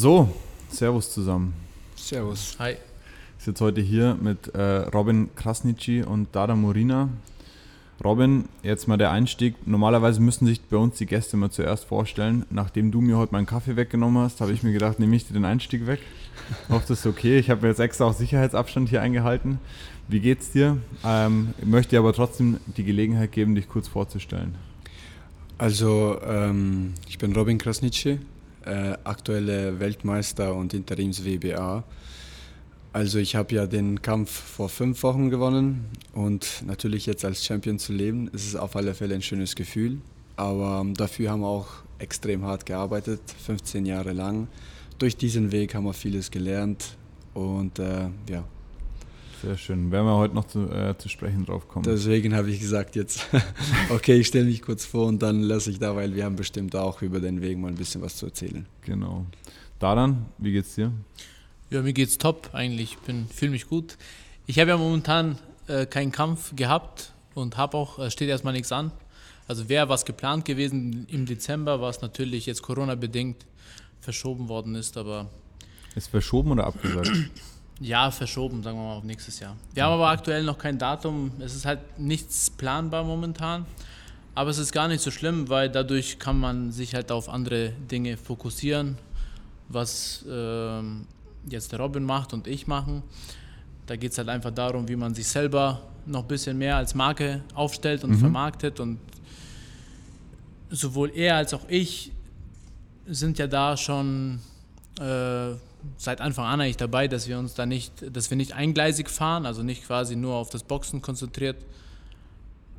So, Servus zusammen. Servus. Hi. Ich sitze heute hier mit äh, Robin Krasnitschi und Dada Morina. Robin, jetzt mal der Einstieg. Normalerweise müssen sich bei uns die Gäste mal zuerst vorstellen. Nachdem du mir heute meinen Kaffee weggenommen hast, habe ich mir gedacht, nehme ich dir den Einstieg weg. Ich hoffe, das ist okay. Ich habe mir jetzt extra auch Sicherheitsabstand hier eingehalten. Wie geht's dir? Ähm, ich möchte dir aber trotzdem die Gelegenheit geben, dich kurz vorzustellen. Also, ähm, ich bin Robin Krasnitschi, äh, aktueller Weltmeister und Interims-WBA. Also ich habe ja den Kampf vor fünf Wochen gewonnen und natürlich jetzt als Champion zu leben, ist es auf alle Fälle ein schönes Gefühl. Aber dafür haben wir auch extrem hart gearbeitet, 15 Jahre lang. Durch diesen Weg haben wir vieles gelernt und äh, ja. Sehr schön. Werden wir heute noch zu, äh, zu sprechen drauf kommen. Deswegen habe ich gesagt jetzt, okay, ich stelle mich kurz vor und dann lasse ich da, weil wir haben bestimmt auch über den Weg mal ein bisschen was zu erzählen. Genau. Daran, wie geht's dir? Ja, mir geht's top eigentlich. Ich fühle mich gut. Ich habe ja momentan äh, keinen Kampf gehabt und habe auch, äh, steht erstmal nichts an. Also wäre was geplant gewesen im Dezember, was natürlich jetzt Corona-bedingt verschoben worden ist, aber. Ist verschoben oder abgesagt? Ja, verschoben, sagen wir mal auf nächstes Jahr. Wir haben aber aktuell noch kein Datum. Es ist halt nichts planbar momentan. Aber es ist gar nicht so schlimm, weil dadurch kann man sich halt auf andere Dinge fokussieren, was ähm, jetzt der Robin macht und ich machen. Da geht es halt einfach darum, wie man sich selber noch ein bisschen mehr als Marke aufstellt und mhm. vermarktet. Und sowohl er als auch ich sind ja da schon äh, seit Anfang an eigentlich dabei, dass wir uns da nicht, dass wir nicht eingleisig fahren, also nicht quasi nur auf das Boxen konzentriert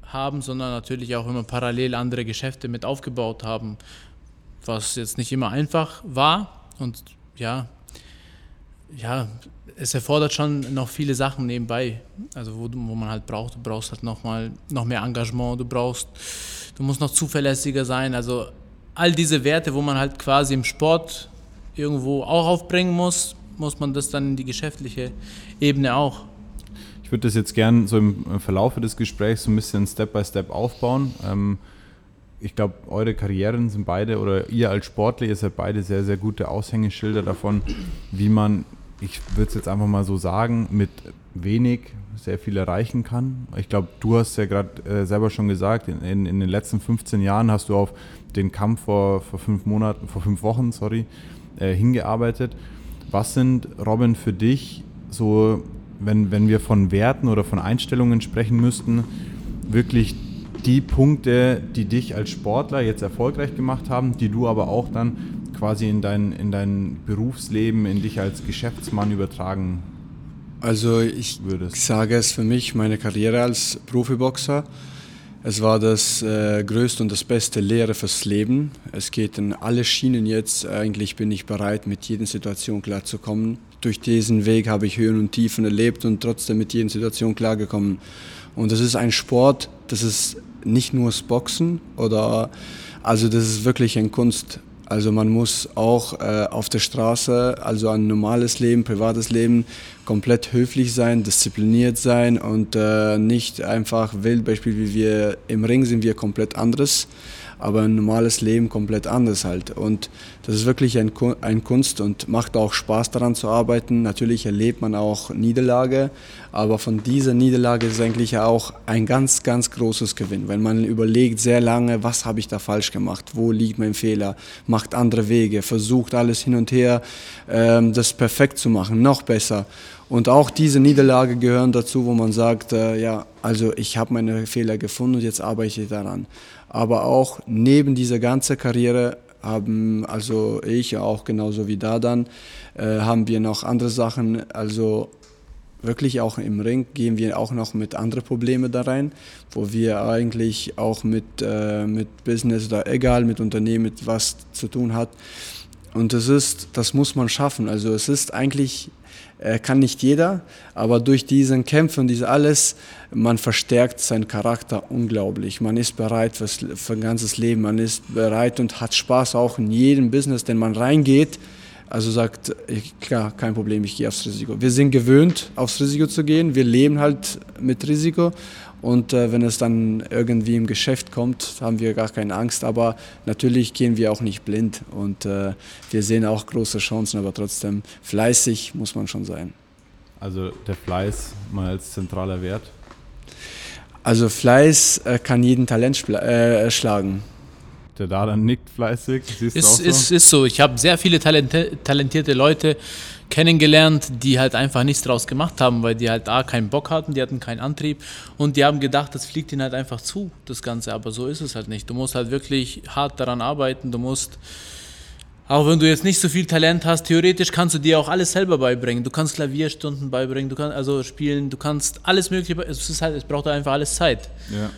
haben, sondern natürlich auch immer parallel andere Geschäfte mit aufgebaut haben, was jetzt nicht immer einfach war. Und ja, ja, es erfordert schon noch viele Sachen nebenbei, also wo, wo man halt braucht. Du brauchst halt noch mal noch mehr Engagement, du brauchst, du musst noch zuverlässiger sein. Also all diese Werte, wo man halt quasi im Sport irgendwo auch aufbringen muss, muss man das dann in die geschäftliche Ebene auch. Ich würde das jetzt gern so im Verlauf des Gesprächs so ein bisschen Step by Step aufbauen. Ähm, ich glaube, eure Karrieren sind beide oder ihr als Sportler, ihr seid beide sehr, sehr gute Aushängeschilder davon, wie man, ich würde es jetzt einfach mal so sagen, mit wenig sehr viel erreichen kann. Ich glaube, du hast ja gerade äh, selber schon gesagt, in, in, in, den letzten 15 Jahren hast du auf den Kampf vor, vor fünf Monaten, vor fünf Wochen, sorry, äh, hingearbeitet. Was sind, Robin, für dich so, wenn, wenn wir von Werten oder von Einstellungen sprechen müssten, wirklich die Punkte, die dich als Sportler jetzt erfolgreich gemacht haben, die du aber auch dann quasi in dein, in dein Berufsleben, in dich als Geschäftsmann übertragen also ich würdest? sage es für mich, meine Karriere als Profiboxer es war das äh, größte und das beste Lehre fürs Leben. Es geht in alle Schienen jetzt. Eigentlich bin ich bereit, mit jeder Situation klarzukommen. Durch diesen Weg habe ich Höhen und Tiefen erlebt und trotzdem mit jeder Situation klargekommen. Und das ist ein Sport, das ist nicht nur das Boxen oder also das ist wirklich eine Kunst. Also man muss auch äh, auf der Straße, also ein normales Leben, privates Leben, komplett höflich sein, diszipliniert sein und äh, nicht einfach wild. Beispiel wie wir im Ring sind wir komplett anderes aber ein normales Leben komplett anders halt. Und das ist wirklich ein, ein Kunst und macht auch Spaß daran zu arbeiten. Natürlich erlebt man auch Niederlage, aber von dieser Niederlage ist eigentlich auch ein ganz, ganz großes Gewinn, weil man überlegt sehr lange, was habe ich da falsch gemacht, wo liegt mein Fehler, macht andere Wege, versucht alles hin und her, ähm, das perfekt zu machen, noch besser. Und auch diese Niederlage gehören dazu, wo man sagt, äh, ja, also ich habe meine Fehler gefunden und jetzt arbeite ich daran. Aber auch neben dieser ganzen Karriere haben also ich auch genauso wie da dann äh, haben wir noch andere Sachen. Also wirklich auch im Ring gehen wir auch noch mit anderen Problemen da rein, wo wir eigentlich auch mit, äh, mit Business oder egal mit Unternehmen mit was zu tun hat. Und das ist, das muss man schaffen. Also es ist eigentlich kann nicht jeder, aber durch diesen Kämpfe und diese alles, man verstärkt seinen Charakter unglaublich. Man ist bereit fürs, für ein ganzes Leben, man ist bereit und hat Spaß auch in jedem Business, den man reingeht. Also sagt, klar, kein Problem, ich gehe aufs Risiko. Wir sind gewöhnt, aufs Risiko zu gehen. Wir leben halt mit Risiko Und äh, wenn es dann irgendwie im Geschäft kommt, haben wir gar keine Angst. Aber natürlich gehen wir auch nicht blind und äh, wir sehen auch große Chancen, aber trotzdem fleißig muss man schon sein. Also der Fleiß mal als zentraler Wert? Also Fleiß äh, kann jeden Talent äh, schlagen. Der da dann nickt fleißig. Siehst ist, so? ist, ist so. Ich habe sehr viele talentierte Leute kennengelernt, die halt einfach nichts draus gemacht haben, weil die halt A, keinen Bock hatten, die hatten keinen Antrieb und die haben gedacht, das fliegt ihnen halt einfach zu, das Ganze. Aber so ist es halt nicht. Du musst halt wirklich hart daran arbeiten, du musst auch wenn du jetzt nicht so viel Talent hast, theoretisch kannst du dir auch alles selber beibringen. Du kannst Klavierstunden beibringen, du kannst also spielen, du kannst alles mögliche. Es ist halt, es braucht einfach alles Zeit. Ja.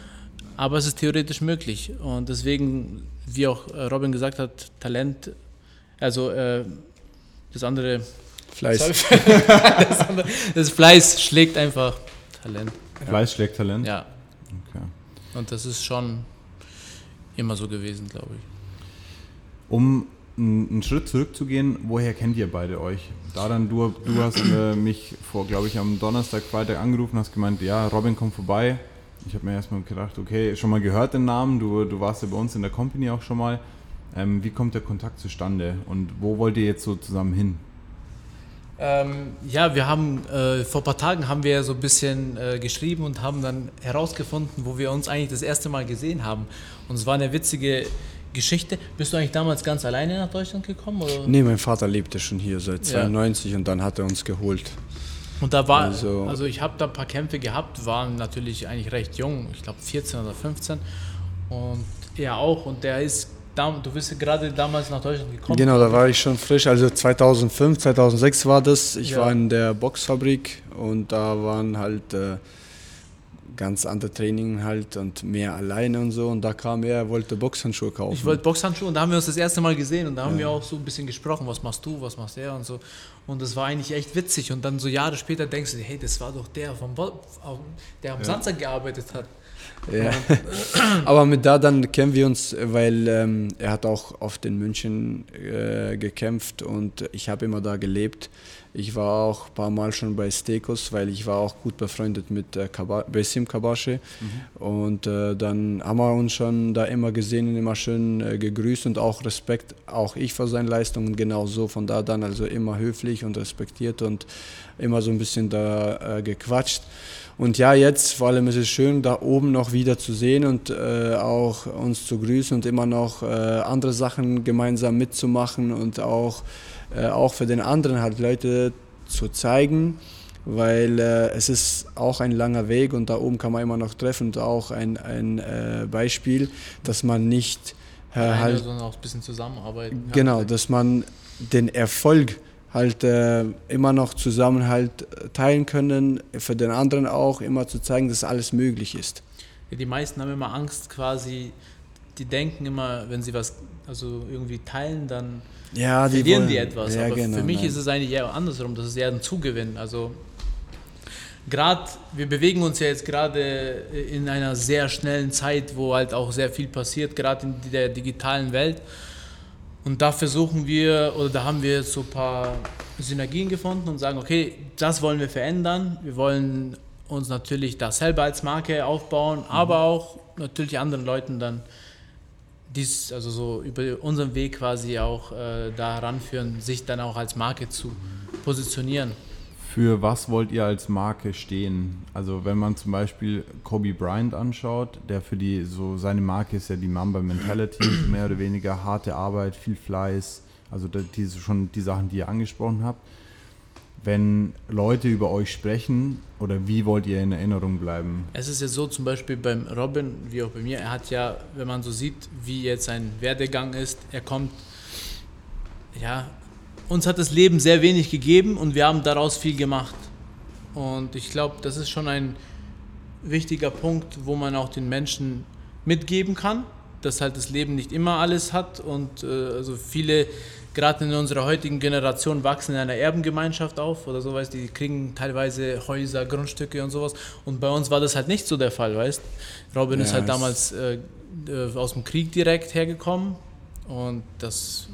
Aber es ist theoretisch möglich und deswegen, wie auch Robin gesagt hat, Talent, also äh, das andere Fleiß. das, andere, das Fleiß schlägt einfach Talent. Fleiß schlägt Talent. Ja. Okay. Und das ist schon immer so gewesen, glaube ich. Um einen Schritt zurückzugehen, woher kennt ihr beide euch? Daran, du, du hast äh, mich vor, glaube ich, am Donnerstag, Freitag angerufen, hast gemeint, ja, Robin kommt vorbei. Ich habe mir erstmal gedacht, okay, schon mal gehört den Namen, du, du warst ja bei uns in der Company auch schon mal. Ähm, wie kommt der Kontakt zustande und wo wollt ihr jetzt so zusammen hin? Ähm, ja, wir haben äh, vor ein paar Tagen haben wir so ein bisschen äh, geschrieben und haben dann herausgefunden, wo wir uns eigentlich das erste Mal gesehen haben. Und es war eine witzige Geschichte. Bist du eigentlich damals ganz alleine nach Deutschland gekommen? Oder? Nee, mein Vater lebte schon hier seit 92 ja. und dann hat er uns geholt. Und da war, also, also ich habe da ein paar Kämpfe gehabt, waren natürlich eigentlich recht jung, ich glaube 14 oder 15 und er auch und der ist, du bist gerade damals nach Deutschland gekommen. Genau, da war ich schon frisch, also 2005, 2006 war das, ich ja. war in der Boxfabrik und da waren halt äh, ganz andere Training halt und mehr alleine und so. Und da kam er, wollte Boxhandschuhe kaufen. Ich wollte Boxhandschuhe und da haben wir uns das erste Mal gesehen und da haben ja. wir auch so ein bisschen gesprochen, was machst du, was machst er und so. Und das war eigentlich echt witzig. Und dann so Jahre später denkst du, hey, das war doch der, vom Bo der am ja. Samstag gearbeitet hat. Ja. Aber mit da dann kennen wir uns, weil ähm, er hat auch oft in München äh, gekämpft und ich habe immer da gelebt. Ich war auch ein paar Mal schon bei Stekos, weil ich war auch gut befreundet mit äh, Besim Kabasche. Mhm. Und äh, dann haben wir uns schon da immer gesehen und immer schön äh, gegrüßt und auch Respekt, auch ich für seine Leistungen genauso. Von da dann also immer höflich und respektiert und immer so ein bisschen da äh, gequatscht. Und ja, jetzt vor allem ist es schön, da oben noch wieder zu sehen und äh, auch uns zu grüßen und immer noch äh, andere Sachen gemeinsam mitzumachen und auch äh, auch für den anderen halt Leute zu zeigen, weil äh, es ist auch ein langer Weg und da oben kann man immer noch treffen und auch ein, ein äh, Beispiel, dass man nicht äh, halt sondern auch ein bisschen zusammenarbeiten kann. Genau, dass man den Erfolg halt äh, immer noch zusammen halt teilen können, für den anderen auch immer zu zeigen, dass alles möglich ist. Ja, die meisten haben immer Angst quasi, die denken immer, wenn sie was also irgendwie teilen, dann ja, die verlieren wollen, die etwas. Ja, Aber genau, für mich nein. ist es eigentlich eher andersrum, das ist eher ein Zugewinn. Also gerade, wir bewegen uns ja jetzt gerade in einer sehr schnellen Zeit, wo halt auch sehr viel passiert, gerade in der digitalen Welt. Und da versuchen wir, oder da haben wir jetzt so ein paar Synergien gefunden und sagen, okay, das wollen wir verändern. Wir wollen uns natürlich das selber als Marke aufbauen, mhm. aber auch natürlich anderen Leuten dann dies, also so über unseren Weg quasi auch äh, da heranführen, sich dann auch als Marke zu positionieren. Für was wollt ihr als Marke stehen? Also wenn man zum Beispiel Kobe Bryant anschaut, der für die, so seine Marke ist ja die Mamba Mentality, mehr oder weniger harte Arbeit, viel Fleiß, also die, schon die Sachen, die ihr angesprochen habt wenn Leute über euch sprechen oder wie wollt ihr in Erinnerung bleiben? Es ist ja so, zum Beispiel beim Robin, wie auch bei mir, er hat ja, wenn man so sieht, wie jetzt sein Werdegang ist, er kommt, ja, uns hat das Leben sehr wenig gegeben und wir haben daraus viel gemacht. Und ich glaube, das ist schon ein wichtiger Punkt, wo man auch den Menschen mitgeben kann, dass halt das Leben nicht immer alles hat und äh, also viele gerade in unserer heutigen Generation wachsen in einer Erbengemeinschaft auf oder sowas, die kriegen teilweise Häuser, Grundstücke und sowas. Und bei uns war das halt nicht so der Fall, weißt Robin ja, ist halt damals äh, äh, aus dem Krieg direkt hergekommen und das.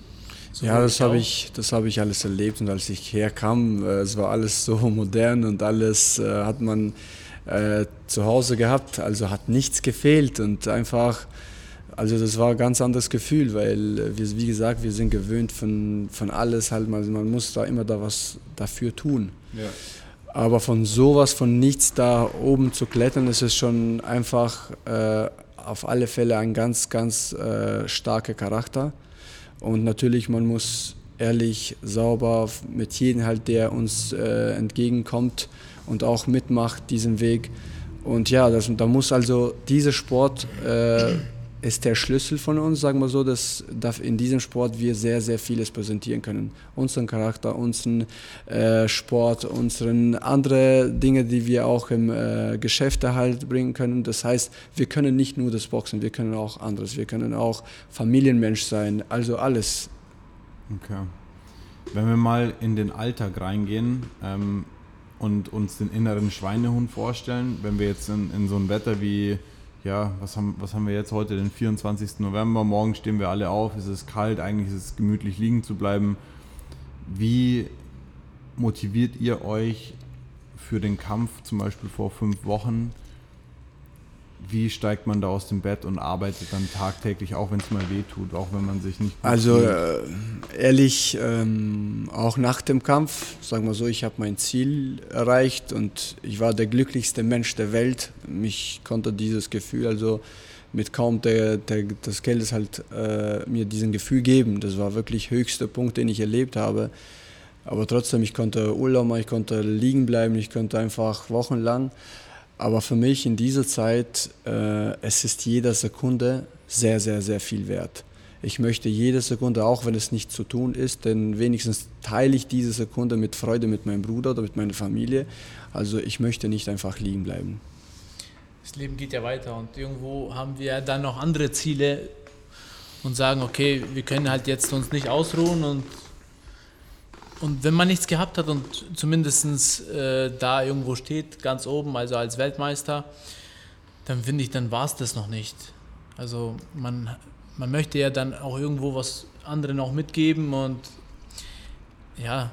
So ja, das habe ich, das habe ich alles erlebt und als ich herkam, äh, es war alles so modern und alles äh, hat man äh, zu Hause gehabt, also hat nichts gefehlt und einfach, also das war ein ganz anderes Gefühl, weil wir, wie gesagt, wir sind gewöhnt von, von alles halt, man, man muss da immer da was dafür tun. Ja. Aber von sowas, von nichts da oben zu klettern, ist es schon einfach äh, auf alle Fälle ein ganz, ganz äh, starker Charakter. Und natürlich, man muss ehrlich, sauber mit jedem halt, der uns äh, entgegenkommt und auch mitmacht diesen Weg. Und ja, das, da muss also dieser Sport äh, ist der Schlüssel von uns, sagen wir so, dass, dass in diesem Sport wir sehr, sehr vieles präsentieren können. Unseren Charakter, unseren äh, Sport, unseren andere Dinge, die wir auch im äh, Geschäft halt bringen können. Das heißt, wir können nicht nur das Boxen, wir können auch anderes. Wir können auch Familienmensch sein, also alles. Okay. Wenn wir mal in den Alltag reingehen ähm, und uns den inneren Schweinehund vorstellen, wenn wir jetzt in, in so ein Wetter wie ja, was haben, was haben wir jetzt heute, den 24. November, morgen stehen wir alle auf, es ist kalt, eigentlich ist es gemütlich liegen zu bleiben. Wie motiviert ihr euch für den Kampf zum Beispiel vor fünf Wochen? Wie steigt man da aus dem Bett und arbeitet dann tagtäglich, auch wenn es mal weh tut, auch wenn man sich nicht gut Also äh, ehrlich, ähm, auch nach dem Kampf, sagen wir so, ich habe mein Ziel erreicht und ich war der glücklichste Mensch der Welt. Mich konnte dieses Gefühl, also mit kaum der, der, das Geld ist halt äh, mir diesen Gefühl geben. Das war wirklich höchster Punkt, den ich erlebt habe. Aber trotzdem, ich konnte Urlaub machen, ich konnte liegen bleiben, ich konnte einfach wochenlang aber für mich in dieser Zeit, äh, es ist jede Sekunde sehr, sehr, sehr viel wert. Ich möchte jede Sekunde, auch wenn es nicht zu tun ist, denn wenigstens teile ich diese Sekunde mit Freude mit meinem Bruder oder mit meiner Familie. Also ich möchte nicht einfach liegen bleiben. Das Leben geht ja weiter und irgendwo haben wir dann noch andere Ziele und sagen, okay, wir können halt jetzt uns nicht ausruhen und und wenn man nichts gehabt hat und zumindest äh, da irgendwo steht, ganz oben, also als Weltmeister, dann finde ich, dann war es das noch nicht. Also man, man möchte ja dann auch irgendwo was anderen auch mitgeben und ja,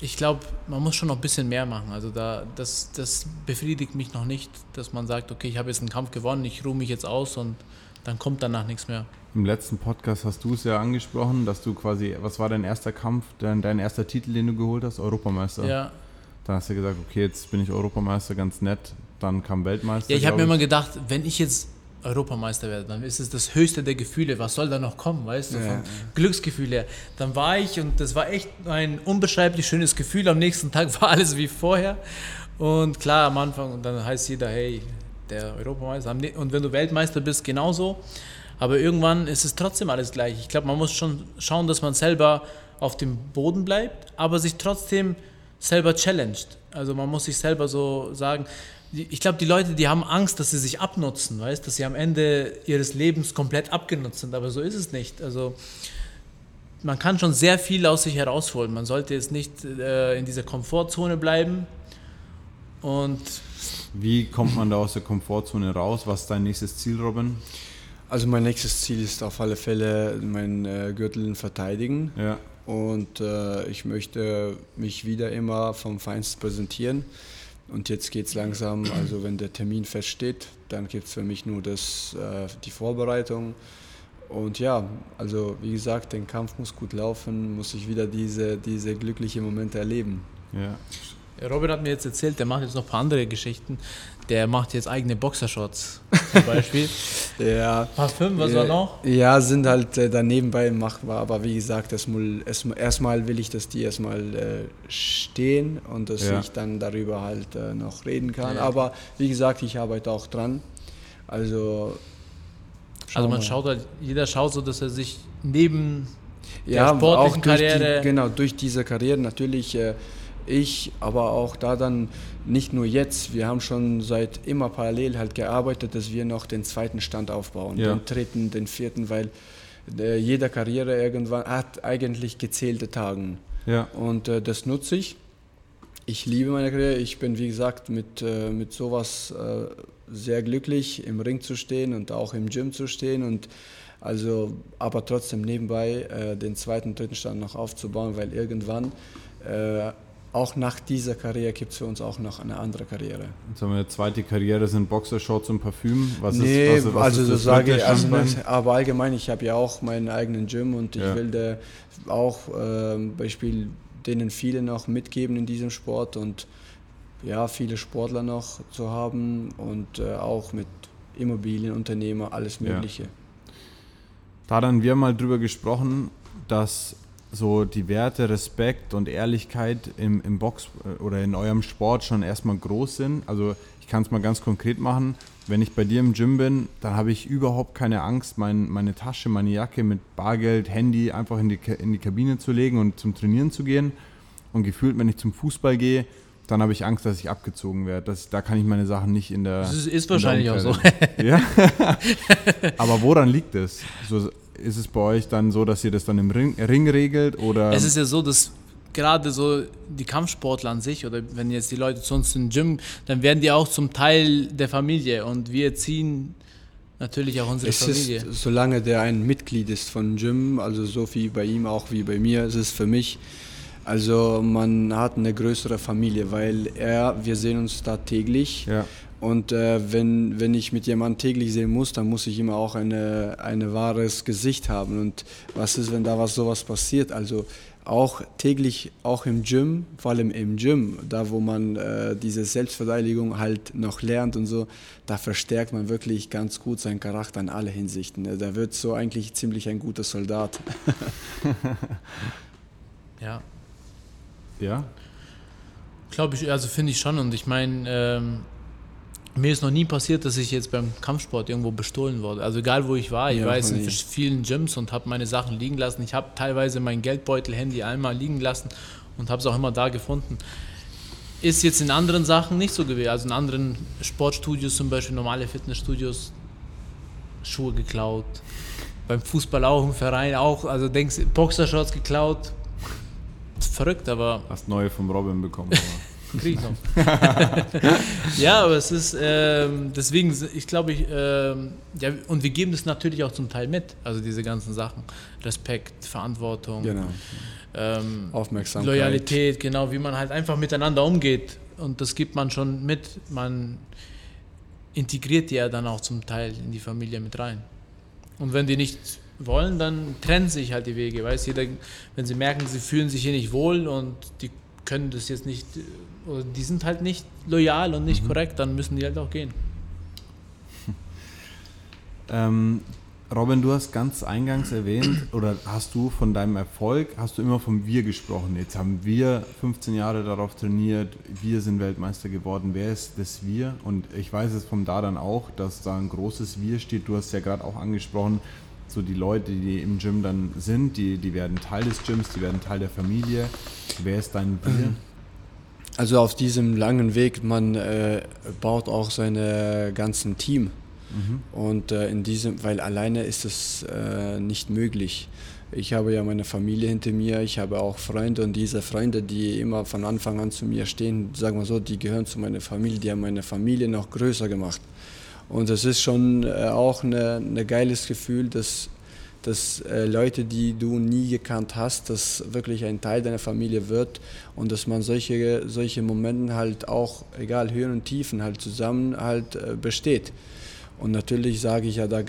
ich glaube, man muss schon noch ein bisschen mehr machen. Also da, das, das befriedigt mich noch nicht, dass man sagt, okay, ich habe jetzt einen Kampf gewonnen, ich ruhe mich jetzt aus und dann kommt danach nichts mehr. Im letzten Podcast hast du es ja angesprochen, dass du quasi, was war dein erster Kampf, dein, dein erster Titel, den du geholt hast? Europameister. Ja. Dann hast du gesagt, okay, jetzt bin ich Europameister, ganz nett. Dann kam Weltmeister. Ja, ich habe mir immer gedacht, wenn ich jetzt Europameister werde, dann ist es das höchste der Gefühle. Was soll da noch kommen, weißt du? Ja, ja. Glücksgefühl her. Dann war ich und das war echt ein unbeschreiblich schönes Gefühl. Am nächsten Tag war alles wie vorher. Und klar, am Anfang, und dann heißt jeder, hey, der Europameister. Und wenn du Weltmeister bist, genauso. Aber irgendwann ist es trotzdem alles gleich. Ich glaube, man muss schon schauen, dass man selber auf dem Boden bleibt, aber sich trotzdem selber challenged. Also man muss sich selber so sagen, ich glaube, die Leute, die haben Angst, dass sie sich abnutzen, weißt, dass sie am Ende ihres Lebens komplett abgenutzt sind, aber so ist es nicht. Also man kann schon sehr viel aus sich herausholen. Man sollte jetzt nicht äh, in dieser Komfortzone bleiben und wie kommt man da aus der Komfortzone raus? Was ist dein nächstes Ziel, Robin? Also mein nächstes Ziel ist auf alle Fälle meinen äh, Gürtel verteidigen. Ja. Und äh, ich möchte mich wieder immer vom Feinsten präsentieren. Und jetzt geht es langsam, also wenn der Termin feststeht, dann gibt es für mich nur das, äh, die Vorbereitung. Und ja, also wie gesagt, der Kampf muss gut laufen, muss ich wieder diese, diese glücklichen Momente erleben. Ja, Robin hat mir jetzt erzählt, der macht jetzt noch ein paar andere Geschichten. Der macht jetzt eigene Boxershorts zum Beispiel. ja. Parfüm, was war noch? Ja, sind halt äh, da nebenbei machbar, aber wie gesagt, erstmal, erstmal will ich, dass die erstmal äh, stehen und dass ja. ich dann darüber halt äh, noch reden kann. Ja. Aber wie gesagt, ich arbeite auch dran. Also. Also man mal. schaut halt, jeder schaut so, dass er sich neben ja, der sportlichen Karriere. Die, genau, durch diese Karriere natürlich. Ich, aber auch da dann nicht nur jetzt, wir haben schon seit immer parallel halt gearbeitet, dass wir noch den zweiten Stand aufbauen, ja. den dritten, den vierten, weil äh, jede Karriere irgendwann hat eigentlich gezählte Tagen. Ja. Und äh, das nutze ich. Ich liebe meine Karriere. Ich bin, wie gesagt, mit, äh, mit sowas äh, sehr glücklich, im Ring zu stehen und auch im Gym zu stehen und also, aber trotzdem nebenbei äh, den zweiten, dritten Stand noch aufzubauen, weil irgendwann äh, auch nach dieser Karriere gibt es für uns auch noch eine andere Karriere. Jetzt haben wir eine zweite Karriere, sind Boxershorts und Parfüm. Was nee, ist, was, was also ist so sage ich, also nicht, aber allgemein, ich habe ja auch meinen eigenen Gym und ich ja. will da auch äh, Beispiel denen viele noch mitgeben in diesem Sport und ja, viele Sportler noch zu haben und äh, auch mit Immobilienunternehmer, alles Mögliche. Ja. Da dann wir mal drüber gesprochen, dass so die Werte Respekt und Ehrlichkeit im, im Box äh, oder in eurem Sport schon erstmal groß sind. Also ich kann es mal ganz konkret machen. Wenn ich bei dir im Gym bin, dann habe ich überhaupt keine Angst, mein, meine Tasche, meine Jacke mit Bargeld, Handy einfach in die, in die Kabine zu legen und zum Trainieren zu gehen. Und gefühlt, wenn ich zum Fußball gehe, dann habe ich Angst, dass ich abgezogen werde. Das, da kann ich meine Sachen nicht in der. Das ist, ist wahrscheinlich auch so. ja. Aber woran liegt es? So, ist es bei euch dann so, dass ihr das dann im Ring, Ring regelt? Oder? Es ist ja so, dass gerade so die Kampfsportler an sich oder wenn jetzt die Leute zu uns im Gym, dann werden die auch zum Teil der Familie und wir ziehen natürlich auch unsere es Familie. Ist, solange der ein Mitglied ist von Gym, also so wie bei ihm auch wie bei mir, ist es für mich also man hat eine größere Familie, weil er, wir sehen uns da täglich. Ja. Und äh, wenn, wenn ich mit jemandem täglich sehen muss, dann muss ich immer auch ein eine wahres Gesicht haben. Und was ist, wenn da was sowas passiert? Also auch täglich, auch im Gym, vor allem im Gym, da wo man äh, diese Selbstverteidigung halt noch lernt und so, da verstärkt man wirklich ganz gut seinen Charakter in alle Hinsichten. Da wird so eigentlich ziemlich ein guter Soldat. ja, ja? Glaube ich, also finde ich schon. Und ich meine, ähm, mir ist noch nie passiert, dass ich jetzt beim Kampfsport irgendwo bestohlen wurde. Also egal wo ich war, ich ja, war jetzt in vielen Gyms und habe meine Sachen liegen lassen. Ich habe teilweise mein Geldbeutel, Handy einmal liegen lassen und habe es auch immer da gefunden. Ist jetzt in anderen Sachen nicht so gewesen. Also in anderen Sportstudios, zum Beispiel normale Fitnessstudios, Schuhe geklaut. Beim Fußball auch im Verein auch. Also denkst Boxershorts geklaut, verrückt, aber. Hast neue vom Robin bekommen. Krieg ich noch. ja, aber es ist, ähm, deswegen, ich glaube, ich, ähm, ja, und wir geben das natürlich auch zum Teil mit, also diese ganzen Sachen. Respekt, Verantwortung, genau. ähm, Aufmerksamkeit. Loyalität, genau, wie man halt einfach miteinander umgeht. Und das gibt man schon mit. Man integriert die ja dann auch zum Teil in die Familie mit rein. Und wenn die nicht wollen, dann trennen sich halt die Wege. Weißt jeder, wenn sie merken, sie fühlen sich hier nicht wohl und die können das jetzt nicht, die sind halt nicht loyal und nicht mhm. korrekt, dann müssen die halt auch gehen. Ähm, Robin, du hast ganz eingangs erwähnt, oder hast du von deinem Erfolg, hast du immer vom Wir gesprochen. Jetzt haben wir 15 Jahre darauf trainiert, wir sind Weltmeister geworden. Wer ist das Wir? Und ich weiß es vom Dadan auch, dass da ein großes Wir steht. Du hast ja gerade auch angesprochen, so die Leute, die im Gym dann sind, die, die werden Teil des Gyms, die werden Teil der Familie. Wer ist dein Bier? Also auf diesem langen Weg, man äh, baut auch sein ganzen Team. Mhm. Und äh, in diesem, weil alleine ist es äh, nicht möglich. Ich habe ja meine Familie hinter mir, ich habe auch Freunde und diese Freunde, die immer von Anfang an zu mir stehen, sagen wir so, die gehören zu meiner Familie, die haben meine Familie noch größer gemacht. Und es ist schon äh, auch ein ne geiles Gefühl, dass, dass äh, Leute, die du nie gekannt hast, dass wirklich ein Teil deiner Familie wird und dass man solche, solche Momente halt auch, egal Höhen und Tiefen, halt zusammen halt äh, besteht. Und natürlich sage ich ja, da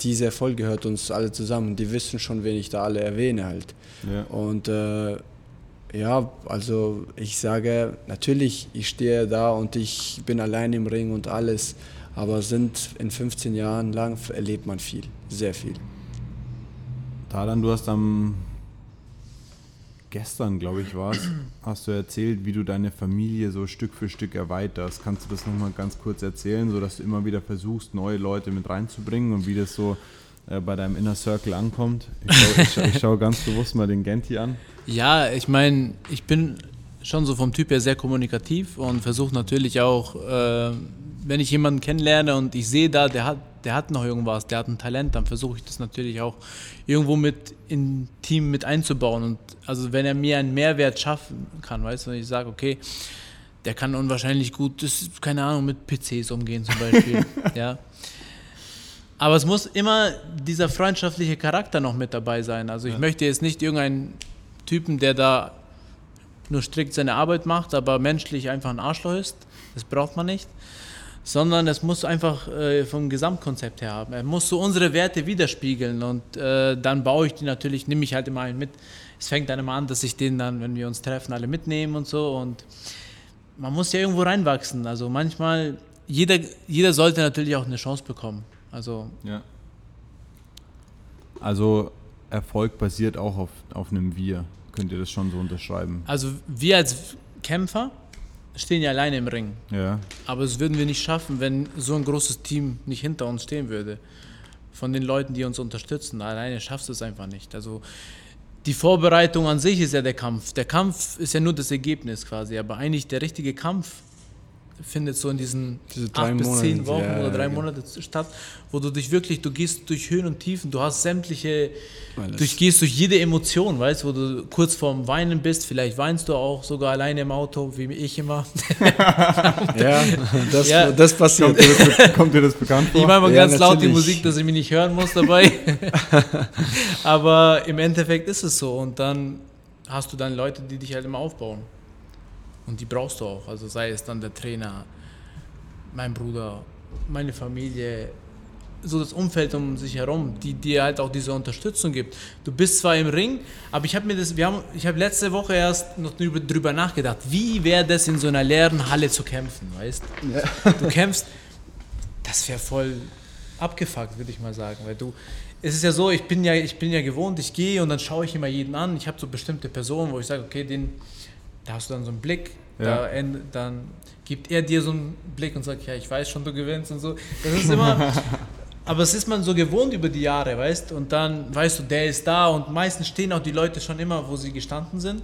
diese Erfolg gehört uns alle zusammen. Die wissen schon, wen ich da alle erwähne halt. Ja. Und äh, ja, also ich sage, natürlich, ich stehe da und ich bin allein im Ring und alles. Aber sind in 15 Jahren lang erlebt man viel, sehr viel. Talan, du hast am gestern, glaube ich, war es, hast du erzählt, wie du deine Familie so Stück für Stück erweiterst. Kannst du das nochmal ganz kurz erzählen, sodass du immer wieder versuchst, neue Leute mit reinzubringen und wie das so äh, bei deinem Inner Circle ankommt? Ich schaue schau, schau ganz bewusst mal den Genti an. Ja, ich meine, ich bin schon so vom Typ her sehr kommunikativ und versuche natürlich auch äh, wenn ich jemanden kennenlerne und ich sehe da, der hat, der hat noch irgendwas, der hat ein Talent, dann versuche ich das natürlich auch irgendwo mit in Team mit einzubauen. Und also wenn er mir einen Mehrwert schaffen kann, weißt du, wenn ich sage, okay, der kann unwahrscheinlich gut, das ist, keine Ahnung, mit PCs umgehen zum Beispiel. ja. Aber es muss immer dieser freundschaftliche Charakter noch mit dabei sein. Also ich ja. möchte jetzt nicht irgendeinen Typen, der da nur strikt seine Arbeit macht, aber menschlich einfach ein Arschloch ist. Das braucht man nicht. Sondern es muss einfach äh, vom Gesamtkonzept her haben. Er muss so unsere Werte widerspiegeln und äh, dann baue ich die natürlich, nehme ich halt immer einen mit. Es fängt dann immer an, dass ich den dann, wenn wir uns treffen, alle mitnehmen und so. Und man muss ja irgendwo reinwachsen. Also manchmal, jeder, jeder sollte natürlich auch eine Chance bekommen. Also, ja. also Erfolg basiert auch auf, auf einem Wir. Könnt ihr das schon so unterschreiben? Also wir als Kämpfer stehen ja alleine im Ring. Ja. Aber das würden wir nicht schaffen, wenn so ein großes Team nicht hinter uns stehen würde. Von den Leuten, die uns unterstützen. Alleine schaffst du es einfach nicht. Also die Vorbereitung an sich ist ja der Kampf. Der Kampf ist ja nur das Ergebnis quasi. Aber eigentlich der richtige Kampf findet so in diesen Diese acht bis Monate, zehn Wochen ja, oder drei ja. Monate statt, wo du dich wirklich, du gehst durch Höhen und Tiefen, du hast sämtliche, Alles. du gehst durch jede Emotion, weißt, wo du kurz vorm Weinen bist, vielleicht weinst du auch sogar alleine im Auto, wie ich immer. Ja, das, Ja. das passiert. Kommt dir das, kommt dir das bekannt vor? Ich mache mal ganz laut die. Musik, dass ich mich nicht hören muss dabei. Aber im Endeffekt ist es so. Und dann hast du dann Leute, die dich halt immer aufbauen. Und die brauchst du auch. Also sei es dann der Trainer, mein Bruder, meine Familie, so das Umfeld um sich herum, die dir halt auch diese Unterstützung gibt. Du bist zwar im Ring, aber ich habe mir das, wir haben, ich habe letzte Woche erst noch drüber, nachgedacht, wie wäre das in so einer leeren Halle zu kämpfen, weißt? Du kämpfst, das wäre voll abgefuckt, würde ich mal sagen, weil du, es ist ja so, ich bin ja, ich bin ja gewohnt, ich gehe und dann schaue ich immer jeden an. Ich habe so bestimmte Personen, wo ich sage, okay, den, da hast du dann so einen Blick, Ja. da, dann gibt er dir so einen Blick und sagt, ja, ich weiß schon, du gewinnst und so. Das ist immer, aber es ist man so gewohnt über die Jahre, weißt und dann weißt du, der ist da und meistens stehen auch die Leute schon immer, wo sie gestanden sind.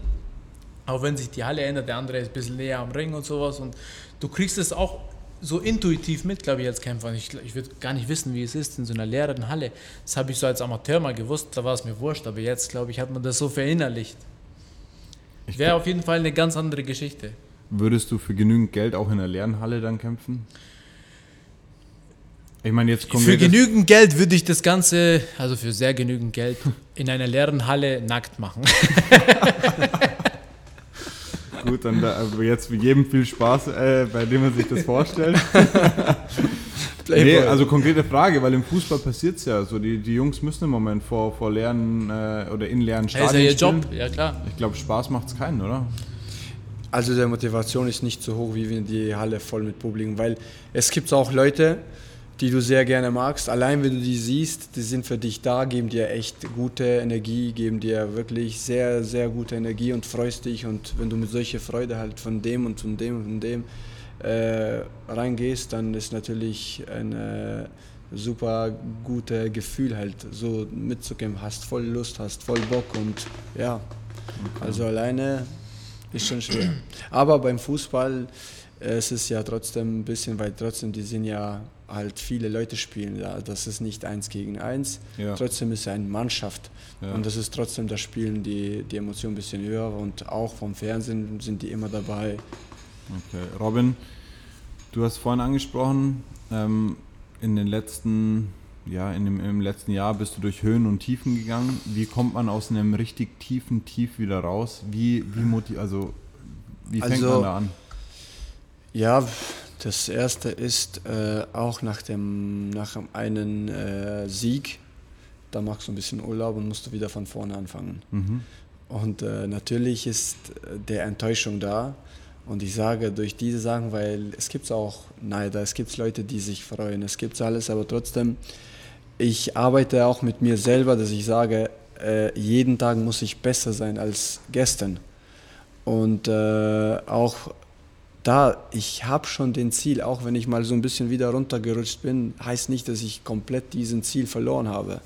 Auch wenn sich die Halle ändert, der andere ist ein bisschen näher am Ring und sowas und du kriegst es auch so intuitiv mit, glaube ich, als Kämpfer. Ich, ich würde gar nicht wissen, wie es ist in so einer leeren Halle. Das habe ich so als Amateur mal gewusst, da war es mir wurscht, aber jetzt, glaube ich, hat man das so verinnerlicht. Ich Wäre auf jeden Fall eine ganz andere Geschichte. Würdest du für genügend Geld auch in der leeren Halle dann kämpfen? Ich meine, jetzt kommen Für genügend Geld würde ich das Ganze, also für sehr genügend Geld, in einer leeren Halle nackt machen. Gut, dann da, jetzt mit jedem viel Spaß, äh, bei dem man sich das vorstellt. nee, Playboy. also konkrete Frage, weil im Fußball passiert es ja so. Die, die Jungs müssen im Moment vor, vor leeren äh, oder in leeren Das ist ja Stadien ihr spielen. Job, ja klar. Ich glaube, Spaß macht es keinen, oder? Also der Motivation ist nicht so hoch, wie wenn die Halle voll mit Publikum, weil es gibt auch Leute, die du sehr gerne magst. Allein wenn du die siehst, die sind für dich da, geben dir echt gute Energie, geben dir wirklich sehr, sehr gute Energie und freust dich. Und wenn du mit solcher Freude halt von dem und von dem und von dem äh, reingehst, dann ist natürlich ein super gutes Gefühl halt, so mitzukämpfen. Hast voll Lust, hast voll Bock und ja, also alleine ist schon schwer. Aber beim Fußball äh, es ist ja trotzdem ein bisschen, weil trotzdem die sind ja halt viele Leute spielen. Ja, das ist nicht eins gegen eins. Ja. Trotzdem ist es eine Mannschaft. Ja. Und das ist trotzdem, da spielen die, die Emotionen ein bisschen höher und auch vom Fernsehen sind die immer dabei. Okay. Robin, du hast vorhin angesprochen, ähm, in den letzten, ja, in dem, im letzten Jahr bist du durch Höhen und Tiefen gegangen. Wie kommt man aus einem richtig tiefen Tief wieder raus? Wie, wie motiv also wie fängt Also- man da an? Ja, das erste ist äh, auch nach dem nach einem äh, Sieg, da machst du ein bisschen Urlaub und musst du wieder von vorne anfangen. Mhm. Und äh, natürlich ist äh, der Enttäuschung da. Und ich sage durch diese Sachen, weil es gibt auch Neider, es gibt Leute, die sich freuen, es gibt alles, aber trotzdem, ich arbeite auch mit mir selber, dass ich sage, äh, jeden Tag muss ich besser sein als gestern. Und äh, auch da, ich habe schon den Ziel, auch wenn ich mal so ein bisschen wieder runtergerutscht bin, heißt nicht, dass ich komplett diesen Ziel verloren habe.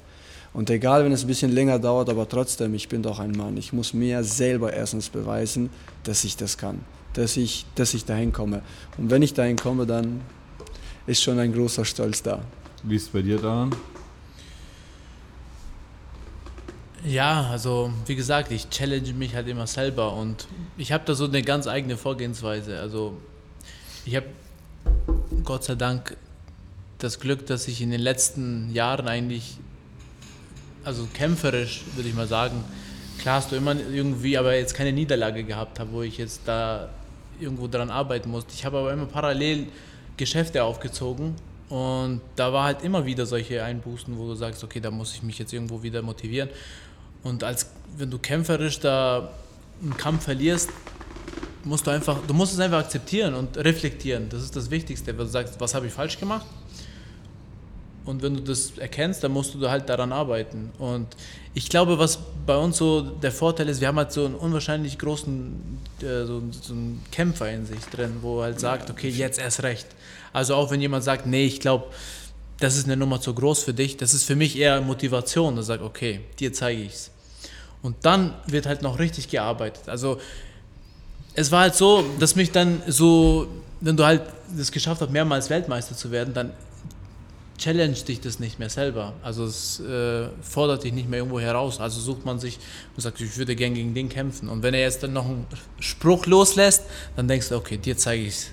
Und egal, wenn es ein bisschen länger dauert, aber trotzdem, ich bin doch ein Mann. Ich muss mir selber erstens beweisen, dass ich das kann, dass ich, dass ich dahin komme. Und wenn ich dahin komme, dann ist schon ein großer Stolz da. Wie ist es bei dir daran? Ja, also wie gesagt, ich challenge mich halt immer selber und ich habe da so eine ganz eigene Vorgehensweise. Also ich habe Gott sei Dank das Glück, dass ich in den letzten Jahren eigentlich, also kämpferisch würde ich mal sagen, klar hast du immer irgendwie, aber jetzt keine Niederlage gehabt habe, wo ich jetzt da irgendwo dran arbeiten musste. Ich habe aber immer parallel Geschäfte aufgezogen und da war halt immer wieder solche Einbußen, wo du sagst, okay, da muss ich mich jetzt irgendwo wieder motivieren. Und als wenn du kämpferisch da einen Kampf verlierst, musst du einfach, du musst es einfach akzeptieren und reflektieren. Das ist das Wichtigste, wenn du sagst, was habe ich falsch gemacht? Und wenn du das erkennst, dann musst du halt daran arbeiten. Und ich glaube, was bei uns so der Vorteil ist, wir haben halt so einen unwahrscheinlich großen, äh, so, so einen Kämpfer in sich drin, wo halt sagt, okay, jetzt erst recht. Also auch wenn jemand sagt, nee, ich glaube, das ist eine Nummer zu groß für dich, das ist für mich eher Motivation. Da sagt, okay, dir zeige ich es. Und dann wird halt noch richtig gearbeitet. Also es war halt so, dass mich dann so, wenn du halt das geschafft hast, mehrmals Weltmeister zu werden, dann challenge dich das nicht mehr selber. Also es äh, fordert dich nicht mehr irgendwo heraus. Also sucht man sich und sagt, ich würde gern gegen den kämpfen. Und wenn er jetzt dann noch einen Spruch loslässt, dann denkst du, okay, dir zeige ich es.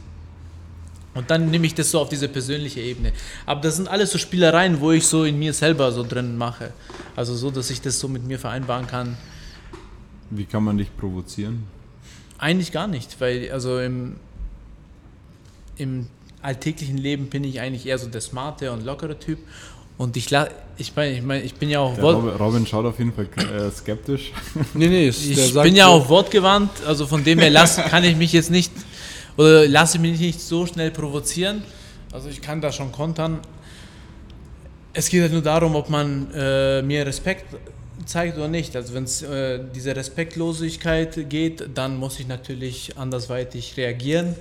Und dann nehme ich das so auf diese persönliche Ebene. Aber das sind alles so Spielereien, wo ich so in mir selber so drin mache. Also so, dass ich das so mit mir vereinbaren kann. Wie kann man dich provozieren? Eigentlich gar nicht, weil also im, im alltäglichen Leben bin ich eigentlich eher so der smarte und lockere Typ. Und ich, ich meine, ich, mein, ich bin ja auch. Robin, Robin, schaut auf jeden Fall äh, skeptisch. nee, nee, ich bin ja auch wortgewandt, also von dem her lass, kann ich mich jetzt nicht oder lasse mich nicht so schnell provozieren. Also ich kann da schon kontern. Es geht halt nur darum, ob man äh, mir Respekt zeigt oder nicht. Also wenn es äh, diese Respektlosigkeit geht, dann muss ich natürlich andersweitig reagieren.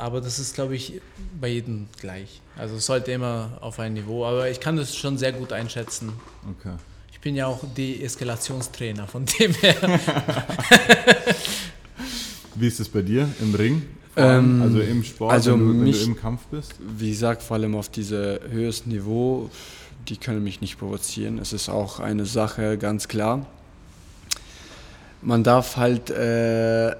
Aber das ist, glaube ich, bei jedem gleich. Also es sollte immer auf ein Niveau. Aber ich kann das schon sehr gut einschätzen. Okay. Ich bin ja auch Deeskalationstrainer, von dem her. Wie ist es bei dir im Ring? Ähm, also im Sport, also wenn, du, wenn mich, du im Kampf bist? Wie gesagt, vor allem auf diesem höchsten Niveau, die können mich nicht provozieren. Es ist auch eine Sache, ganz klar. Man darf halt äh,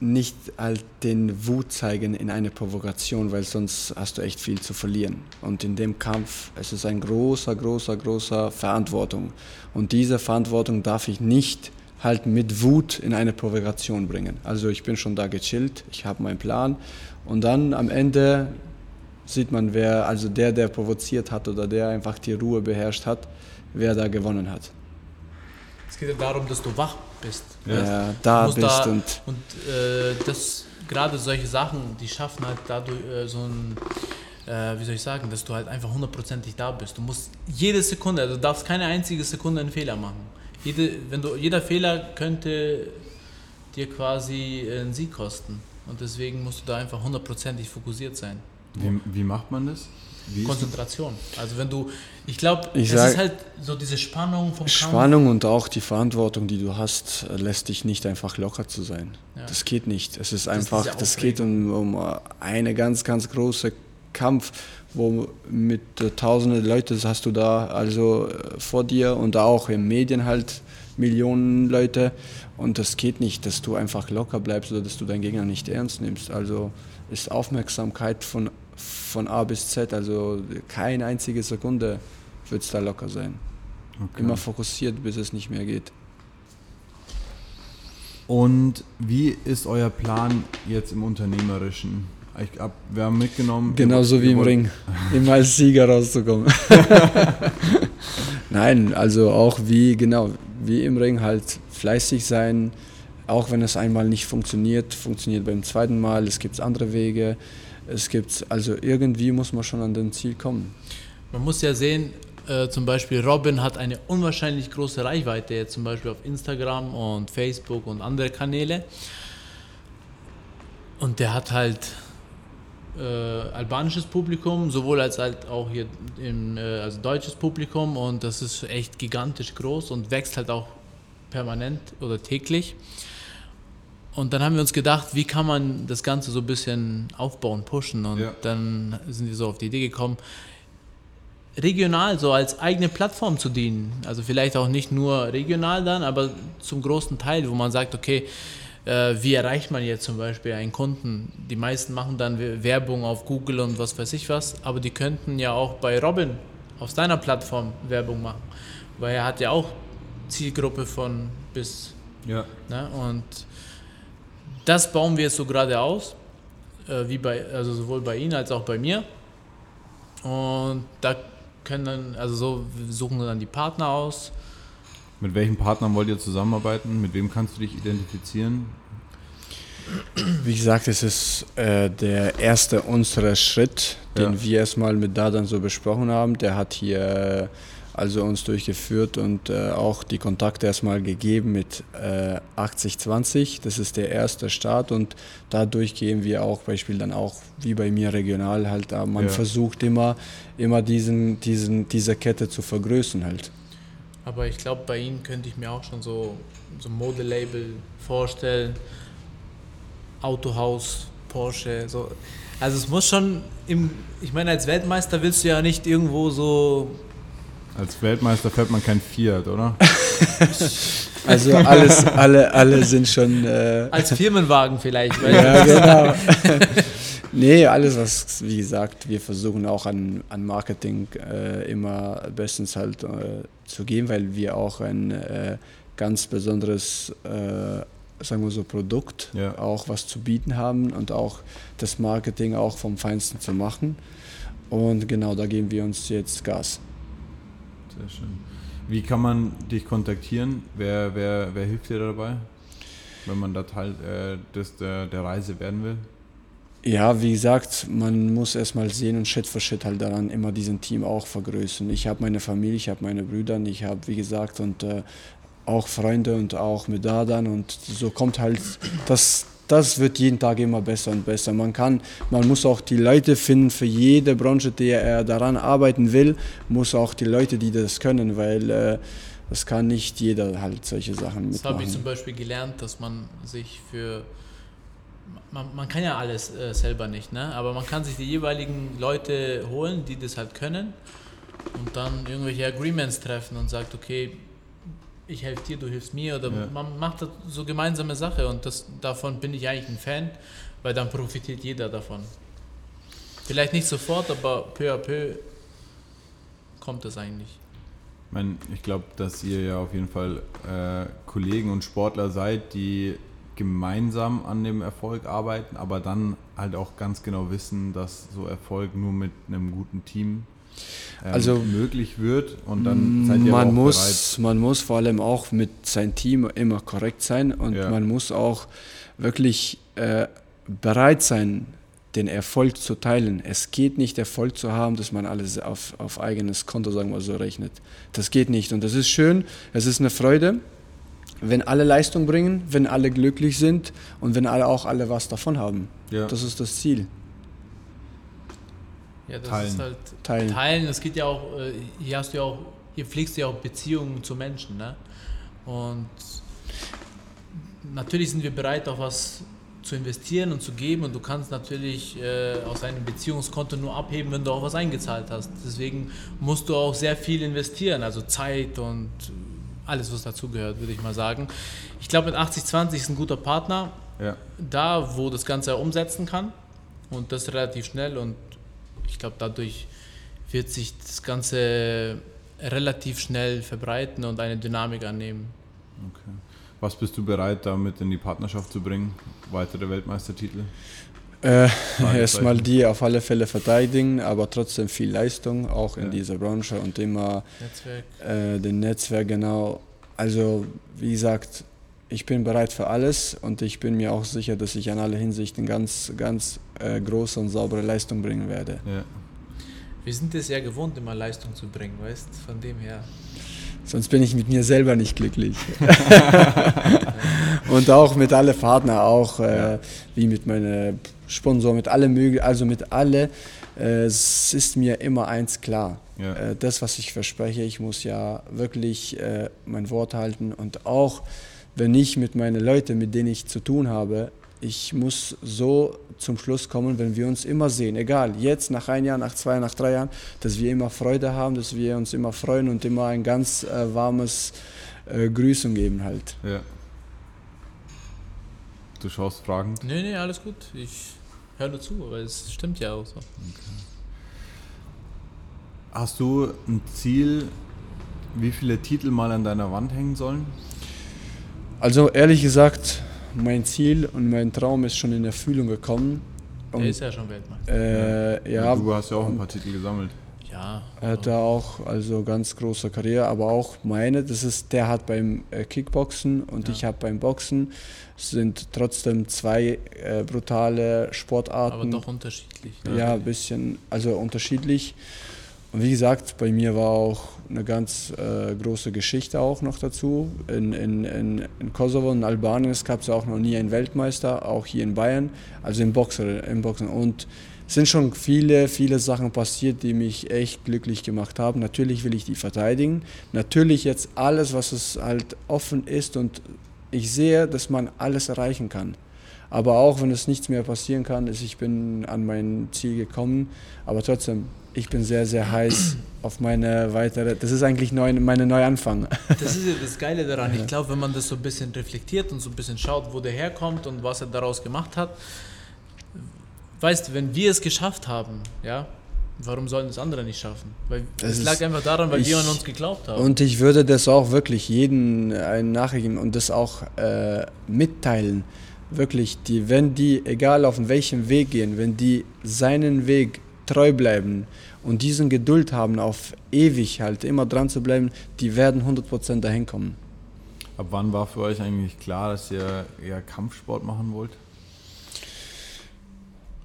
nicht halt den Wut zeigen in eine Provokation, weil sonst hast du echt viel zu verlieren. Und in dem Kampf, es ist ein großer, großer, großer Verantwortung. Und diese Verantwortung darf ich nicht halt mit Wut in eine Provokation bringen. Also ich bin schon da gechillt, ich habe meinen Plan und dann am Ende sieht man, wer, also der, der provoziert hat oder der einfach die Ruhe beherrscht hat, wer da gewonnen hat. Es geht ja darum, dass du wach bist. Ja, ja da bist da, und. Und äh, das, gerade solche Sachen, die schaffen halt dadurch äh, so ein, äh, wie soll ich sagen, dass du halt einfach hundertprozentig da bist. Du musst jede Sekunde, also du darfst keine einzige Sekunde einen Fehler machen. Jede, wenn du, jeder Fehler könnte dir quasi einen Sieg kosten. Und deswegen musst du da einfach hundertprozentig fokussiert sein. Wie, wie macht man das? Konzentration. Also wenn du, ich glaube, es sag, ist halt so diese Spannung vom Spannung Kampf. und auch die Verantwortung, die du hast, lässt dich nicht einfach locker zu sein. Ja. Das geht nicht. Es ist einfach, das, das geht um, um eine ganz, ganz große Kampf, wo mit äh, tausenden Leuten hast du da also äh, vor dir und auch in Medien halt Millionen Leute und das geht nicht, dass du einfach locker bleibst oder dass du deinen Gegner nicht ernst nimmst. Also ist Aufmerksamkeit von von A bis Z, also keine einzige Sekunde wird es da locker sein. Okay. Immer fokussiert, bis es nicht mehr geht. Und wie ist euer Plan jetzt im Unternehmerischen? Ich hab, wir haben mitgenommen. Genauso wie im Ring, immer als Sieger rauszukommen. Nein, also auch wie, genau, wie im Ring halt fleißig sein, auch wenn es einmal nicht funktioniert, funktioniert beim zweiten Mal, es gibt andere Wege es gibt, also irgendwie muss man schon an den Ziel kommen. Man muss ja sehen, äh, zum Beispiel Robin hat eine unwahrscheinlich große Reichweite, jetzt zum Beispiel auf Instagram und Facebook und andere Kanäle. Und der hat halt äh, albanisches Publikum, sowohl als halt auch hier im, äh, also deutsches Publikum und das ist echt gigantisch groß und wächst halt auch permanent oder täglich. Und dann haben wir uns gedacht, wie kann man das Ganze so ein bisschen aufbauen, pushen. Und ja. dann sind wir so auf die Idee gekommen, regional so als eigene Plattform zu dienen. Also vielleicht auch nicht nur regional dann, aber zum großen Teil, wo man sagt, okay, äh, wie erreicht man jetzt zum Beispiel einen Kunden? Die meisten machen dann Werbung auf Google und was weiß ich was, aber die könnten ja auch bei Robin auf seiner Plattform Werbung machen, weil er hat ja auch Zielgruppe von bis. Ja. Ne? Und das bauen wir jetzt so gerade aus, äh, wie bei, also sowohl bei Ihnen als auch bei mir. Und da können dann, also so suchen wir dann die Partner aus. Mit welchen Partnern wollt ihr zusammenarbeiten? Mit wem kannst du dich identifizieren? Wie gesagt, es ist äh, der erste unserer Schritt, den ja. wir erstmal mit Dadan so besprochen haben. Der hat hier äh, also uns durchgeführt und äh, auch die Kontakte erstmal gegeben mit äh, 80-20. Das ist der erste Start und dadurch gehen wir auch Beispiel dann auch wie bei mir regional halt. Äh, man ja. versucht immer, immer diesen, diesen, diese Kette zu vergrößern halt. Aber ich glaube, bei Ihnen könnte ich mir auch schon so, so ein Modelabel vorstellen. Autohaus, Porsche, so. Also es muss schon im, ich meine, als Weltmeister willst du ja nicht irgendwo so als Weltmeister fährt man kein Fiat, oder? also alles, alle, alle sind schon. Äh Als Firmenwagen vielleicht. ja, genau. nee, alles, was, wie gesagt, wir versuchen auch an, an Marketing äh, immer bestens halt äh, zu geben, weil wir auch ein äh, ganz besonderes äh, sagen wir so, Produkt ja. auch was zu bieten haben und auch das Marketing auch vom Feinsten zu machen. Und genau, da geben wir uns jetzt Gas. Sehr schön. Wie kann man dich kontaktieren? Wer, wer, wer hilft dir dabei, wenn man da Teil äh, des, der, der Reise werden will? Ja, wie gesagt, man muss erstmal sehen und Schritt für Schritt halt daran immer diesen Team auch vergrößern. Ich habe meine Familie, ich habe meine Brüder, ich habe, wie gesagt, und äh, auch Freunde und auch mit Dadan und so kommt halt das, das wird jeden Tag immer besser und besser. Man kann, man muss auch die Leute finden für jede Branche, die er daran arbeiten will, muss auch die Leute, die das können, weil äh, das kann nicht jeder halt solche Sachen mitmachen. Das habe ich zum Beispiel gelernt, dass man sich für man, man kann ja alles äh, selber nicht, ne? aber man kann sich die jeweiligen Leute holen, die das halt können und dann irgendwelche Agreements treffen und sagt, okay, ich helfe dir, du hilfst mir oder ja. man macht so gemeinsame Sache und das, davon bin ich eigentlich ein Fan, weil dann profitiert jeder davon. Vielleicht nicht sofort, aber peu à peu kommt das eigentlich. Ich, meine, ich glaube, dass ihr ja auf jeden Fall äh, Kollegen und Sportler seid, die gemeinsam an dem Erfolg arbeiten, aber dann halt auch ganz genau wissen, dass so Erfolg nur mit einem guten Team ähm, also, möglich wird und dann seid ihr man auch muss, bereit. Man muss vor allem auch mit seinem Team immer korrekt sein und ja. man muss auch wirklich äh, bereit sein, den Erfolg zu teilen. Es geht nicht, Erfolg zu haben, dass man alles auf, auf eigenes Konto, sagen wir so, rechnet. Das geht nicht und das ist schön, es ist eine Freude, wenn alle Leistung bringen, wenn alle glücklich sind und wenn alle auch alle was davon haben. Ja. Das ist das Ziel. Ja, das teilen. ist halt teilen. teilen. Es geht ja auch, äh, hier hast du ja auch, hier pflegst du ja auch Beziehungen zu Menschen, ne? Und natürlich sind wir bereit, auch was zu investieren und zu geben und du kannst natürlich äh, aus deinem Beziehungskonto nur abheben, wenn du auch was eingezahlt hast. Deswegen musst du auch sehr viel investieren, also Zeit und alles, was dazugehört, würde ich mal sagen. Ich glaube, mit 80-20 ist ein guter Partner, ja. da wo das Ganze umsetzen kann und das relativ schnell und ich glaube, dadurch wird sich das Ganze relativ schnell verbreiten und eine Dynamik annehmen. Okay. Was bist du bereit, damit in die Partnerschaft zu bringen? Weitere Weltmeistertitel? Äh, erstmal die auf alle Fälle verteidigen, aber trotzdem viel Leistung, auch in ja. dieser Branche und immer Netzwerk. Äh, den Netzwerk genau. Also wie gesagt, ich bin bereit für alles und ich bin mir auch sicher, dass ich an alle Hinsichten ganz, ganz äh, große und saubere Leistung bringen werde. Ja. Wir sind es ja gewohnt, immer Leistung zu bringen, weißt von dem her. Sonst bin ich mit mir selber nicht glücklich. und auch mit alle Partner, auch äh, wie mit meinen Sponsoren, mit alle möglichen, also mit alle. Äh, es ist mir immer eins klar. Ja. Äh, das, was ich verspreche, ich muss ja wirklich äh, mein Wort halten und auch wenn ich mit meinen Leuten, mit denen ich zu tun habe, ich muss so zum Schluss kommen, wenn wir uns immer sehen, egal, jetzt, nach ein Jahr, nach zwei, nach drei Jahren, dass wir immer Freude haben, dass wir uns immer freuen und immer ein ganz äh, warmes äh, Grüßen geben halt. Ja. Du schaust Fragen? Nee, nee, alles gut. Ich höre nur zu, aber es stimmt ja auch so. Okay. Hast du ein Ziel, wie viele Titel mal an deiner Wand hängen sollen? Also ehrlich gesagt, mein Ziel und mein Traum ist schon in Erfüllung gekommen. Und, Der ist ja schon Weltmeister. Äh, ja, du hast ja auch ein paar Titel gesammelt. Ja. Er hatte auch also ganz große Karriere, aber auch meine. Das ist, der hat beim äh, Kickboxen und ja. ich habe beim Boxen. Es sind trotzdem zwei äh, brutale Sportarten. Aber doch unterschiedlich. Ne? Ja, ein bisschen, also unterschiedlich. Und wie gesagt, bei mir war auch eine ganz äh, große Geschichte auch noch dazu. In, in, in, in Kosovo und Albanien gab es auch noch nie einen Weltmeister, auch hier in Bayern, also im Boxer, im Boxen. Und es sind schon viele, viele Sachen passiert, die mich echt glücklich gemacht haben. Natürlich will ich die verteidigen. Natürlich jetzt alles, was es halt offen ist und ich sehe, dass man alles erreichen kann. Aber auch wenn es nichts mehr passieren kann, ist, ich bin an mein Ziel gekommen. Aber trotzdem, ich bin sehr, sehr heiß auf meine weitere. Das ist eigentlich neu, meine Neuanfang. Das ist ja das Geile daran. Ich glaube, wenn man das so ein bisschen reflektiert und so ein bisschen schaut, wo der herkommt und was er daraus gemacht hat, weißt du, wenn wir es geschafft haben, ja, warum sollen es andere nicht schaffen? Weil es lag einfach daran, weil ich, wir an uns geglaubt haben. Und ich würde das auch wirklich jeden einen nachgeben und das auch äh, mitteilen. Wirklich, die, wenn die, egal auf welchem Weg gehen, wenn die seinen Weg treu bleiben und diesen Geduld haben, auf ewig halt immer dran zu bleiben, die werden 100% dahin kommen. Ab wann war für euch eigentlich klar, dass ihr eher Kampfsport machen wollt?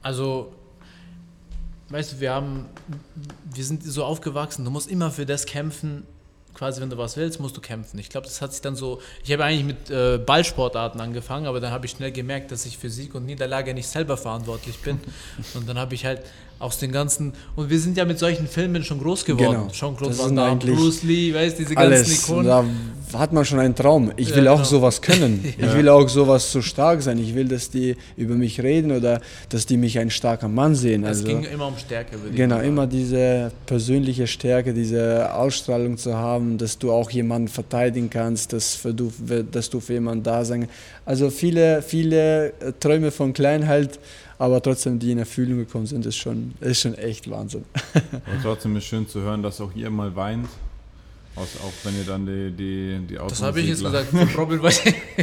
Also, weißt du, wir haben, wir sind so aufgewachsen, du musst immer für das kämpfen, quasi, wenn du was willst, musst du kämpfen. Ich glaube, das hat sich dann so. Ich habe eigentlich mit äh, Ballsportarten angefangen, aber dann habe ich schnell gemerkt, dass ich für Sieg und Niederlage nicht selber verantwortlich bin. und dann habe ich halt aus den ganzen. Und wir sind ja mit solchen Filmen schon groß geworden. Genau. Jean-Claude Van Damme, Bruce Lee, weißt diese alles. ganzen Ikonen. Da hat man schon einen Traum. Ich will ja, auch genau. sowas können. ja. Ich will auch sowas so stark sein. Ich will, dass die über mich reden oder dass die mich ein starker Mann sehen. Also, es ging immer um Stärke. Würde genau, immer diese persönliche Stärke, diese Ausstrahlung zu haben, dass du auch jemanden verteidigen kannst, dass, für du, dass du für jemanden da sein Also viele, viele Träume von klein halt aber trotzdem, die in Erfüllung gekommen sind, ist schon, ist schon echt Wahnsinn. Aber trotzdem ist schön zu hören, dass auch ihr mal weint. Auch, wenn ihr dann die, die, die Autos Das habe ich jetzt gesagt, Problem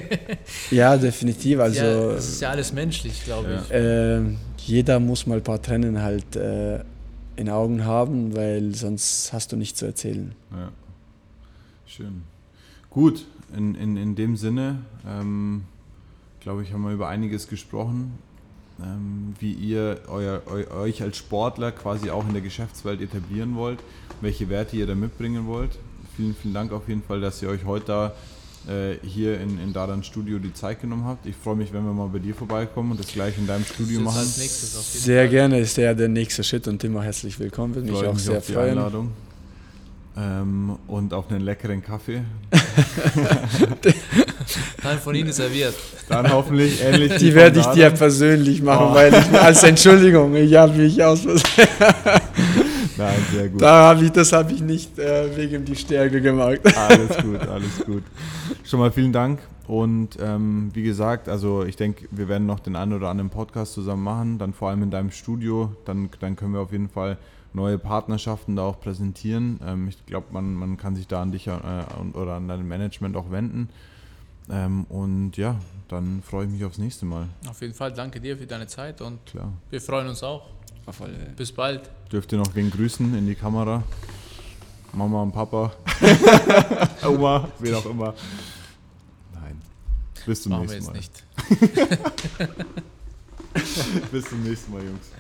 Ja, definitiv. Also, ja, das ist ja alles menschlich, glaube ich. Äh, jeder muss mal ein paar Tränen halt äh, in Augen haben, weil sonst hast du nichts zu erzählen. Ja. Schön. Gut, in, in, in dem Sinne, ähm, glaube ich, haben wir über einiges gesprochen wie ihr euer, eu, euch als Sportler quasi auch in der Geschäftswelt etablieren wollt, welche Werte ihr da mitbringen wollt. Vielen, vielen Dank auf jeden Fall, dass ihr euch heute da äh, hier in, in Dadan Studio die Zeit genommen habt. Ich freue mich, wenn wir mal bei dir vorbeikommen und das gleich in deinem Studio machen. sehr Fall. gerne ist ja der nächste Schritt und immer herzlich willkommen. Würde mich auch mich sehr freuen. Einladung. Ähm, und auf einen leckeren Kaffee. Dann von Ihnen serviert. Dann hoffentlich ähnlich. Die werde ich dir persönlich machen, oh. weil ich, als Entschuldigung, ich habe mich aus. Nein, sehr gut. Da habe ich, das habe ich nicht äh, wegen die Stärke gemacht. Alles gut, alles gut. Schon mal vielen Dank. Und ähm, wie gesagt, also ich denke, wir werden noch den einen oder anderen Podcast zusammen machen, dann vor allem in deinem Studio. Dann, dann können wir auf jeden Fall neue Partnerschaften da auch präsentieren. Ähm, ich glaube, man, man kann sich da an dich äh, oder an dein Management auch wenden. Ähm, und ja, dann freue ich mich aufs nächste Mal. Auf jeden Fall, danke dir für deine Zeit und Klar. wir freuen uns auch. Bis bald. Dürft ihr noch wen grüßen in die Kamera? Mama und Papa. Oma, wen auch immer. Nein. Bis zum Machen nächsten Mal. Bis zum nächsten Mal, Jungs.